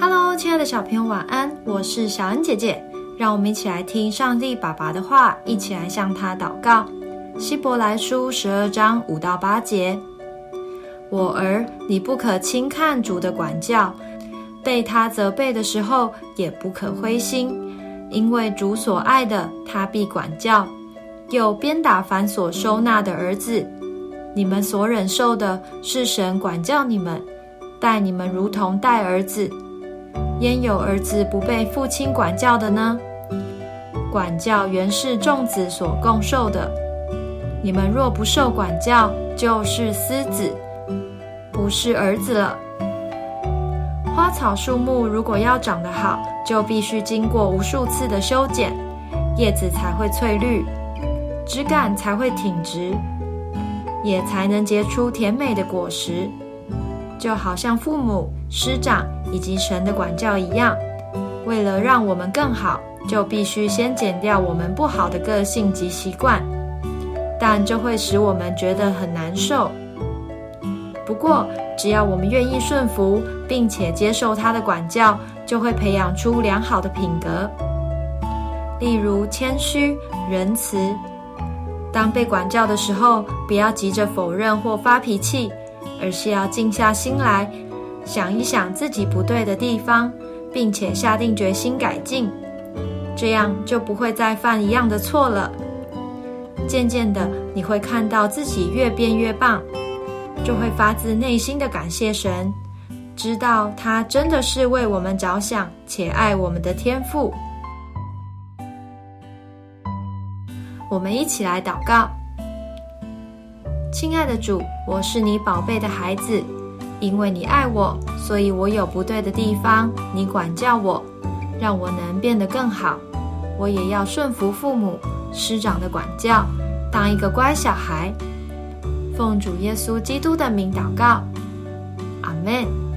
Hello，亲爱的小朋友，晚安！我是小恩姐姐，让我们一起来听上帝爸爸的话，一起来向他祷告。希伯来书十二章五到八节：我儿，你不可轻看主的管教，被他责备的时候，也不可灰心，因为主所爱的，他必管教；又鞭打凡所收纳的儿子。你们所忍受的，是神管教你们，待你们如同待儿子。焉有儿子不被父亲管教的呢？管教原是众子所共受的。你们若不受管教，就是私子，不是儿子了。花草树木如果要长得好，就必须经过无数次的修剪，叶子才会翠绿，枝干才会挺直，也才能结出甜美的果实。就好像父母、师长以及神的管教一样，为了让我们更好，就必须先减掉我们不好的个性及习惯，但这会使我们觉得很难受。不过，只要我们愿意顺服，并且接受他的管教，就会培养出良好的品格，例如谦虚、仁慈。当被管教的时候，不要急着否认或发脾气。而是要静下心来，想一想自己不对的地方，并且下定决心改进，这样就不会再犯一样的错了。渐渐的，你会看到自己越变越棒，就会发自内心的感谢神，知道他真的是为我们着想且爱我们的天赋。我们一起来祷告。亲爱的主，我是你宝贝的孩子，因为你爱我，所以我有不对的地方，你管教我，让我能变得更好。我也要顺服父母师长的管教，当一个乖小孩。奉主耶稣基督的名祷告，阿门。